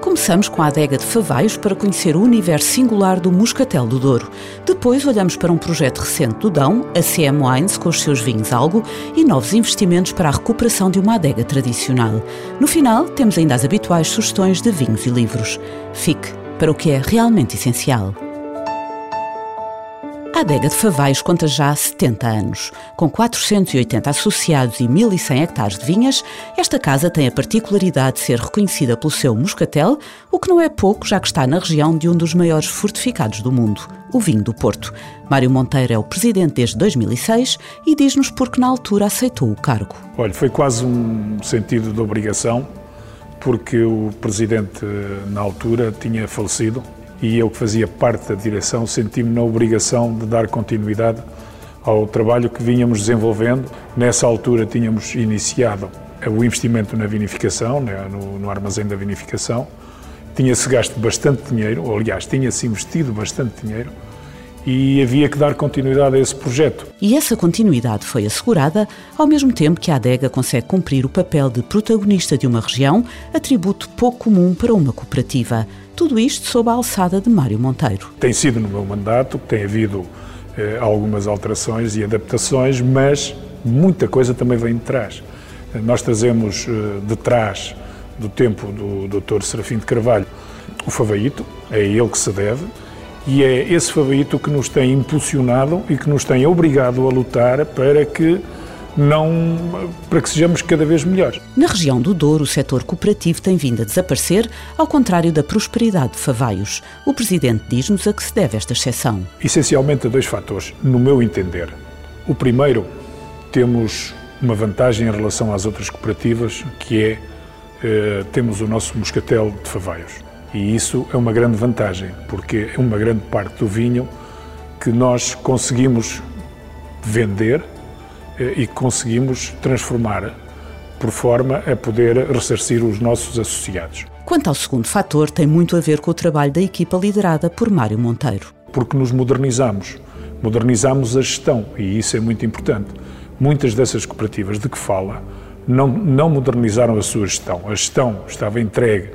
Começamos com a adega de Favaios para conhecer o universo singular do Moscatel do Douro. Depois olhamos para um projeto recente do Dão, a CM Wines, com os seus vinhos algo, e novos investimentos para a recuperação de uma adega tradicional. No final, temos ainda as habituais sugestões de vinhos e livros. Fique para o que é realmente essencial. A adega de Favais conta já 70 anos. Com 480 associados e 1.100 hectares de vinhas, esta casa tem a particularidade de ser reconhecida pelo seu moscatel, o que não é pouco, já que está na região de um dos maiores fortificados do mundo, o vinho do Porto. Mário Monteiro é o presidente desde 2006 e diz-nos por que na altura aceitou o cargo. Olha, foi quase um sentido de obrigação, porque o presidente na altura tinha falecido e eu que fazia parte da direção senti-me na obrigação de dar continuidade ao trabalho que vínhamos desenvolvendo. Nessa altura tínhamos iniciado o investimento na vinificação, né, no, armazém da vinificação. Tinha-se gasto bastante dinheiro, ou aliás, tinha-se investido bastante dinheiro e havia que dar continuidade a esse projeto. E essa continuidade foi assegurada ao mesmo tempo que a adega consegue cumprir o papel de protagonista de uma região, atributo pouco comum para uma cooperativa. Tudo isto sob a alçada de Mário Monteiro. Tem sido no meu mandato, tem havido eh, algumas alterações e adaptações, mas muita coisa também vem de trás. Nós trazemos eh, de trás do tempo do Dr. Serafim de Carvalho o Favaíto, é ele que se deve, e é esse Favaíto que nos tem impulsionado e que nos tem obrigado a lutar para que não para que sejamos cada vez melhores. Na região do Douro, o setor cooperativo tem vindo a desaparecer, ao contrário da prosperidade de Favaios. O presidente diz-nos a que se deve esta exceção. Essencialmente a dois fatores, no meu entender. O primeiro, temos uma vantagem em relação às outras cooperativas, que é eh, temos o nosso moscatel de Favaios. E isso é uma grande vantagem, porque é uma grande parte do vinho que nós conseguimos vender e conseguimos transformar por forma a poder ressarcir os nossos associados. Quanto ao segundo fator, tem muito a ver com o trabalho da equipa liderada por Mário Monteiro. Porque nos modernizamos, modernizamos a gestão e isso é muito importante. Muitas dessas cooperativas de que fala não, não modernizaram a sua gestão. A gestão estava entregue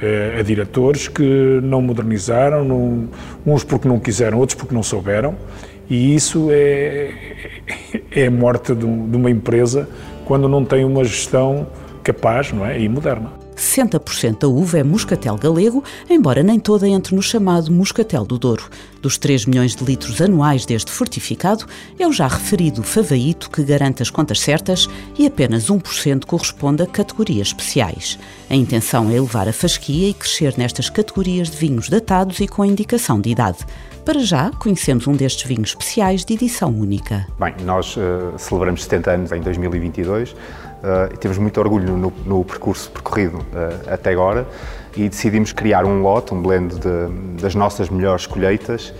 eh, a diretores que não modernizaram, não, uns porque não quiseram, outros porque não souberam, e isso é, é a morte de, uma empresa quando não tem uma gestão capaz não é, e moderna. 60% da uva é moscatel galego, embora nem toda entre no chamado moscatel do Douro. Dos 3 milhões de litros anuais deste fortificado, é o já referido favaíto que garante as contas certas e apenas 1% corresponde a categorias especiais. A intenção é elevar a fasquia e crescer nestas categorias de vinhos datados e com indicação de idade. Para já, conhecemos um destes vinhos especiais de edição única. Bem, nós uh, celebramos 70 anos em 2022 uh, e temos muito orgulho no, no percurso percorrido uh, até agora e decidimos criar um lote, um blend de, das nossas melhores colheitas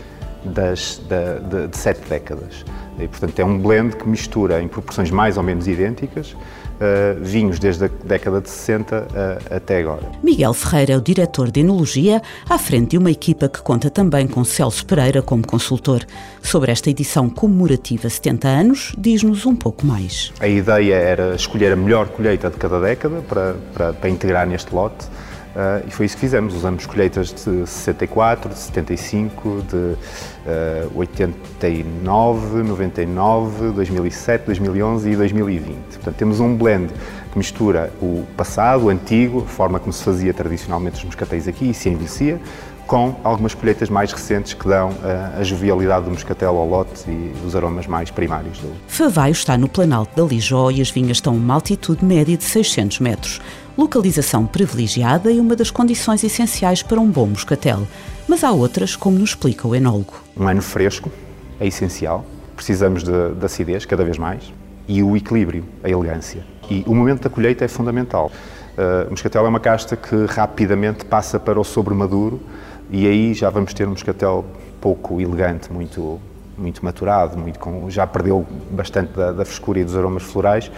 das, de, de, de sete décadas. E, portanto, é um blend que mistura em proporções mais ou menos idênticas uh, vinhos desde a década de 60 uh, eh, até agora. Miguel Ferreira é o diretor de Enologia, à frente de uma equipa que conta também com Celso Pereira como consultor. Sobre esta edição comemorativa 70 anos, diz-nos um pouco mais. A ideia era escolher a melhor colheita de cada década para, para, para integrar neste lote. Uh, e foi isso que fizemos. Usamos colheitas de 64, de 75, de uh, 89, 99, 2007, 2011 e 2020. Portanto, temos um blend que mistura o passado, o antigo, a forma como se fazia tradicionalmente os moscatéis aqui e se envelhecia, com algumas colheitas mais recentes que dão uh, a jovialidade do moscatel ao lote e os aromas mais primários do. Favaio está no Planalto da Lijó e as vinhas estão a uma altitude média de 600 metros. Localização privilegiada e uma das condições essenciais para um bom moscatel. Mas há outras, como nos explica o enólogo. Um ano fresco é essencial. Precisamos de, de acidez cada vez mais e o equilíbrio, a elegância. E o momento da colheita é fundamental. Uh, moscatel é uma casta que rapidamente passa para o sobremaduro e aí já vamos ter um moscatel pouco elegante, muito muito maturado, muito com, já perdeu bastante da, da, frescura e dos aromas florais.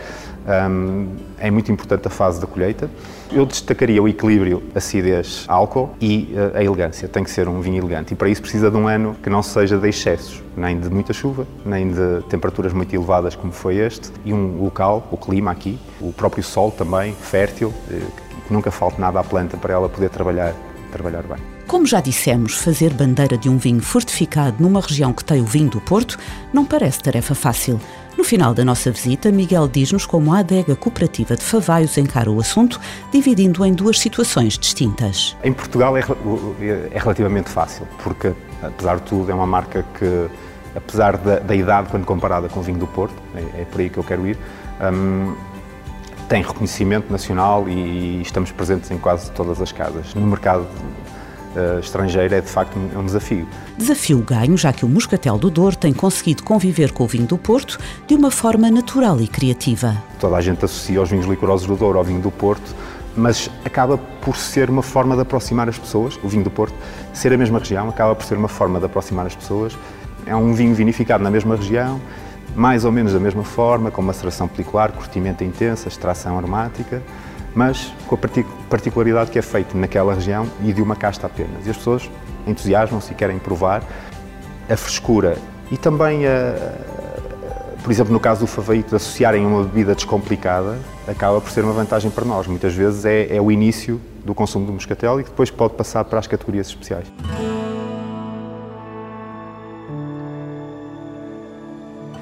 Um, é muito importante a fase da colheita. Eu destacaria o equilíbrio acidez, álcool e uh, a elegância. Tem que ser um vinho elegante e para isso precisa de um ano que não seja de excessos, nem de muita chuva, nem de temperaturas muito elevadas como foi este e um local, o clima aqui, o próprio sol também fértil, uh, que nunca falte nada à planta para ela poder trabalhar, trabalhar bem. Como já dissemos, fazer bandeira de um vinho fortificado numa região que tem o vinho do Porto não parece tarefa fácil. No final da nossa visita, Miguel diz-nos como a adega cooperativa de Favaios encara o assunto, dividindo em duas situações distintas. Em Portugal é, é relativamente fácil, porque, apesar de tudo, é uma marca que, apesar da, da idade, quando comparada com o vinho do Porto, é, é por aí que eu quero ir, hum, tem reconhecimento nacional e, e estamos presentes em quase todas as casas. No mercado uh, estrangeira é de facto um, um, desafio. Desafio ganho, já que o Moscatel do Douro tem conseguido conviver com o vinho do Porto de uma forma natural e criativa. Toda a gente associa os vinhos licorosos do Douro ao vinho do Porto, mas acaba por ser uma forma de aproximar as pessoas, o vinho do Porto, ser a mesma região, acaba por ser uma forma de aproximar as pessoas. É um vinho vinificado na mesma região, mais ou menos da mesma forma, com maceração pelicular, curtimento intensa, extração aromática mas com a particularidade que é feito naquela região e de uma casta apenas. E as pessoas entusiasmam-se e querem provar a frescura e também, a, por exemplo, no caso do favaito, associarem uma bebida descomplicada acaba por ser uma vantagem para nós. Muitas vezes é, é o início do consumo do moscatel e que depois pode passar para as categorias especiais.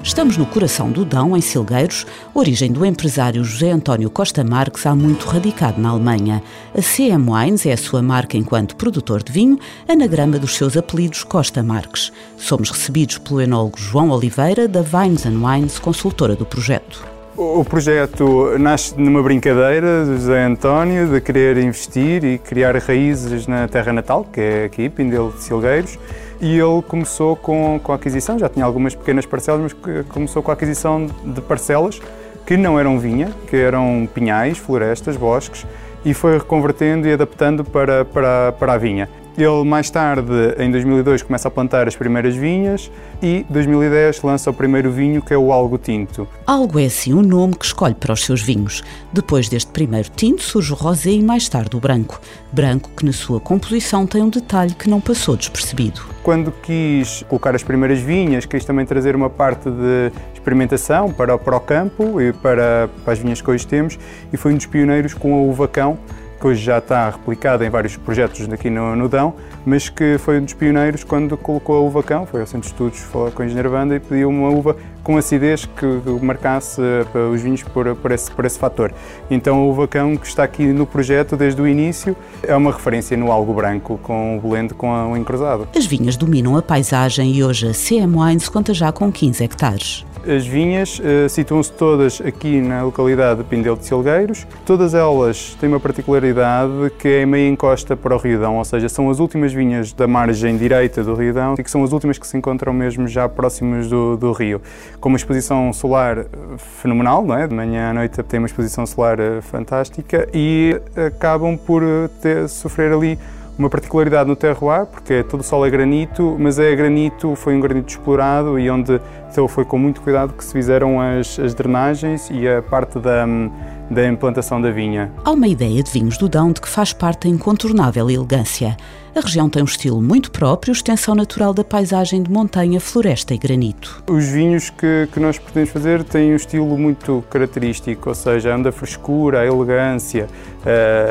Estamos no coração do Dão, em Silgueiros, origem do empresário José António Costa Marques, há muito radicado na Alemanha. A CM Wines é a sua marca enquanto produtor de vinho, anagrama dos seus apelidos Costa Marques. Somos recebidos pelo enólogo João Oliveira, da Vines Wines, consultora do projeto. O projeto nasce numa brincadeira do José António de querer investir e criar raízes na terra natal, que é aqui, Pindelo de Silgueiros, e ele começou com, com a aquisição, já tinha algumas pequenas parcelas, mas começou com a aquisição de parcelas que não eram vinha, que eram pinhais, florestas, bosques, e foi reconvertendo e adaptando para, para, para a vinha. Ele mais tarde, em 2002, começa a plantar as primeiras vinhas e 2010 lança o primeiro vinho que é o Algo Tinto. Algo é assim o nome que escolhe para os seus vinhos. Depois deste primeiro tinto surge o rosé e mais tarde o branco. Branco que na sua composição tem um detalhe que não passou despercebido. Quando quis colocar as primeiras vinhas, quis também trazer uma parte de experimentação para, para o campo e para, para as vinhas que hoje temos e foi um dos pioneiros com a uva cão que hoje já está replicada em vários projetos aqui no, no Dão, mas que foi um dos pioneiros quando colocou a uva cão, foi ao Centro de Estudos com a engenheira Banda e pediu uma uva com acidez que marcasse eh, os vinhos por, por, esse, por esse fator. Então a uva cão que está aqui no projeto desde o início é uma referência no algo branco com o blend com o encruzado. As vinhas dominam a paisagem e hoje a CM Wines conta já com 15 hectares. As vinhas uh, situam-se todas aqui na localidade de Pindel de Silgueiros. Todas elas têm uma particularidade que é meia encosta para o Riodão, ou seja, são as últimas vinhas da margem direita do Riodão e que são as últimas que se encontram mesmo já próximas do, do rio. Com uma exposição solar fenomenal, não é? de manhã à noite tem uma exposição solar uh, fantástica e acabam por ter, sofrer ali uma particularidade no terroir, porque todo o solo é granito, mas é granito, foi um granito explorado e onde então, foi com muito cuidado que se fizeram as, as drenagens e a parte da, da implantação da vinha. Há uma ideia de vinhos do Dão de que faz parte a incontornável elegância. A região tem um estilo muito próprio, extensão natural da paisagem de montanha, floresta e granito. Os vinhos que, que nós pretendemos fazer têm um estilo muito característico, ou seja, a frescura, a elegância,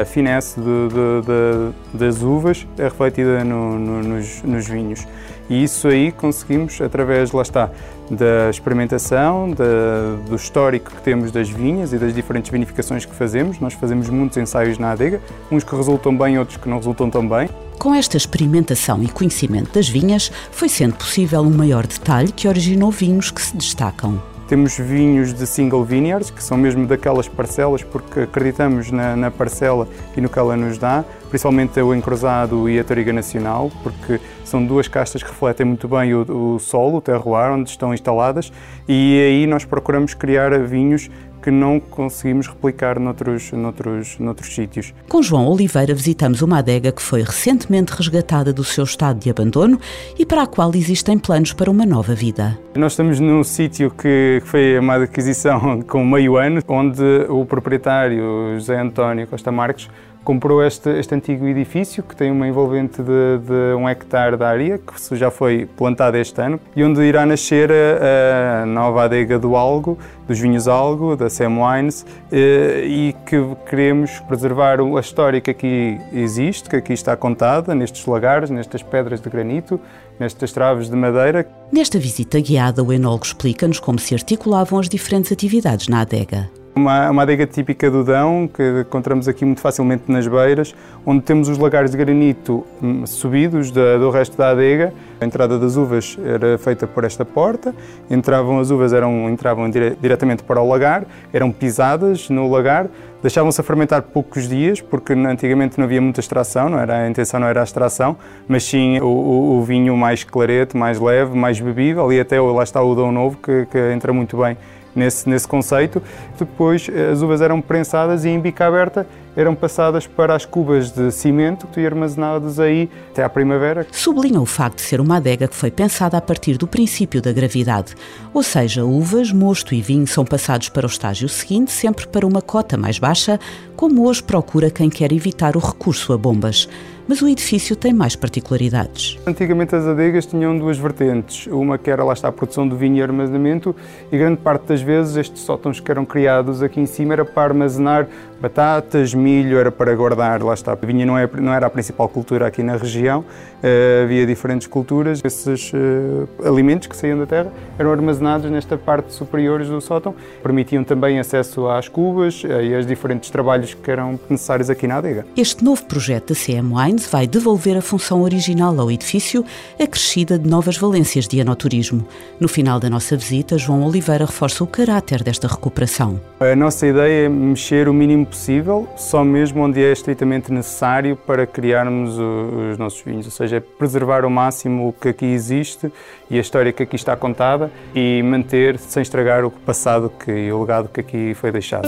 a finesse de, de, de, das uvas é refletida no, no, nos, nos vinhos. E isso aí conseguimos através, lá está, da experimentação, da, do histórico que temos das vinhas e das diferentes vinificações que fazemos. Nós fazemos muitos ensaios na adega, uns que resultam bem, outros que não resultam tão bem. Com esta experimentação e conhecimento das vinhas, foi sendo possível um maior detalhe que originou vinhos que se destacam. Temos vinhos de single vineyards, que são mesmo daquelas parcelas, porque acreditamos na, na parcela e no que ela nos dá, principalmente o encruzado e a Toriga Nacional, porque são duas castas que refletem muito bem o, o solo, o terroir, onde estão instaladas, e aí nós procuramos criar vinhos que não conseguimos replicar noutros, noutros, noutros sítios. Com João Oliveira visitamos uma adega que foi recentemente resgatada do seu estado de abandono e para a qual existem planos para uma nova vida. Nós estamos num sítio que foi uma aquisição com meio ano, onde o proprietário José António Costa Marques comprou este, este antigo edifício que tem uma envolvente de, de, um hectare de área, que já foi plantada este ano, e onde irá nascer a, a nova adega do Algo, dos vinhos Algo, da Sam Wines, eh, e que queremos preservar a história que aqui existe, que aqui está contada, nestes lagares, nestas pedras de granito, nestas traves de madeira. Nesta visita guiada, o enólogo explica-nos como se articulavam as diferentes atividades na adega. Uma, uma adega típica do Dão, que encontramos aqui muito facilmente nas beiras, onde temos os lagares de granito hum, subidos da, do resto da adega. A entrada das uvas era feita por esta porta, entravam as uvas, eram, entravam dire, diretamente para o lagar, eram pisadas no lagar, deixavam-se a fermentar poucos dias, porque antigamente não havia muita extração, não era, a intenção não era a extração, mas sim o, o, o vinho mais clarete, mais leve, mais bebível, e até lá está o Dão Novo, que, que entra muito bem nesse, nesse conceito. Depois as uvas eram prensadas e em bica aberta eram passadas para as cubas de cimento e armazenadas aí até à primavera. Sublinha o facto de ser uma adega que foi pensada a partir do princípio da gravidade, ou seja, uvas, mosto e vinho são passados para o estágio seguinte, sempre para uma cota mais baixa, como hoje procura quem quer evitar o recurso a bombas mas o edifício tem mais particularidades. Antigamente as adegas tinham duas vertentes, uma que era lá está a produção de vinho e armazenamento e grande parte das vezes estes sótãos que eram criados aqui em cima era para armazenar batatas, milho, era para guardar, lá está. A vinha não, é, não era a principal cultura aqui na região, uh, havia diferentes culturas. Esses uh, alimentos que saíam da terra eram armazenados nesta parte superior do sótão, permitiam também acesso às cubas uh, e aos diferentes trabalhos que eram necessários aqui na adega. Este novo projeto da CM Wines vai devolver a função original ao edifício, acrescida de novas valências de anoturismo. No final da nossa visita, João Oliveira reforça o caráter desta recuperação. A nossa ideia é mexer o mínimo possível, só mesmo onde é estritamente necessário para criarmos os nossos vinhos, ou seja, preservar ao máximo o que aqui existe e a história que aqui está contada e manter sem estragar o passado que, e o legado que aqui foi deixado.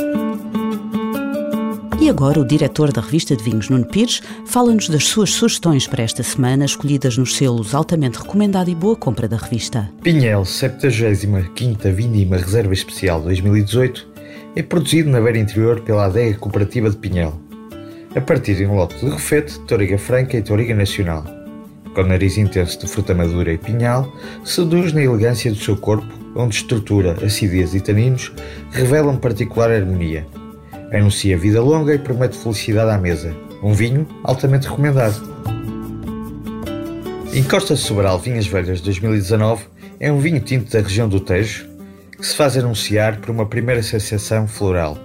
E agora o diretor da revista de vinhos, Nuno Pires, fala-nos das suas sugestões para esta semana, escolhidas nos selos altamente recomendado e boa compra da revista. Pinhel, 75ª Vindima Reserva Especial 2018, é produzido na beira interior pela adega cooperativa de Pinhel, a partir de um lote de refete, toriga franca e toriga nacional. Com nariz intenso de fruta madura e pinhal, seduz na elegância do seu corpo, onde estrutura, acidez e taninos revelam particular harmonia. Anuncia vida longa e promete felicidade à mesa. Um vinho altamente recomendado. Encosta Sobral Vinhas Velhas 2019 é um vinho tinto da região do Tejo que se faz anunciar por uma primeira sensação floral.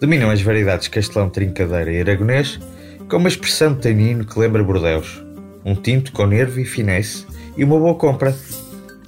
Dominam as variedades Castelão, Trincadeira e Aragonês, com uma expressão de tanino que lembra Bordeus, um tinto com nervo e finesse e uma boa compra.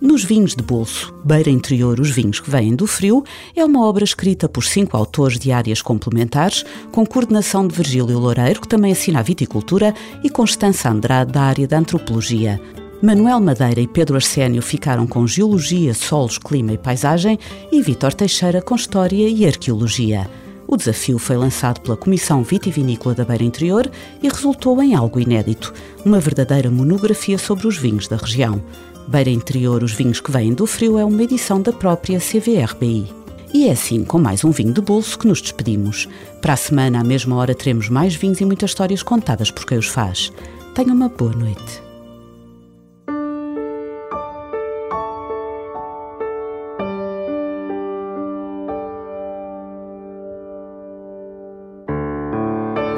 Nos Vinhos de Bolso, Beira Interior, os vinhos que vêm do frio, é uma obra escrita por cinco autores de áreas complementares, com coordenação de Virgílio Loureiro, que também assina a viticultura, e Constança Andrade, da área da antropologia. Manuel Madeira e Pedro Arsénio ficaram com Geologia, Solos, Clima e Paisagem e Vítor Teixeira com História e Arqueologia. O desafio foi lançado pela Comissão Vitivinícola da Beira Interior e resultou em algo inédito, uma verdadeira monografia sobre os vinhos da região. Beira Interior, os vinhos que vêm do frio é uma edição da própria CVRBI. E é assim, com mais um vinho de bolso, que nos despedimos. Para a semana, à mesma hora, teremos mais vinhos e muitas histórias contadas por quem os faz. Tenha uma boa noite.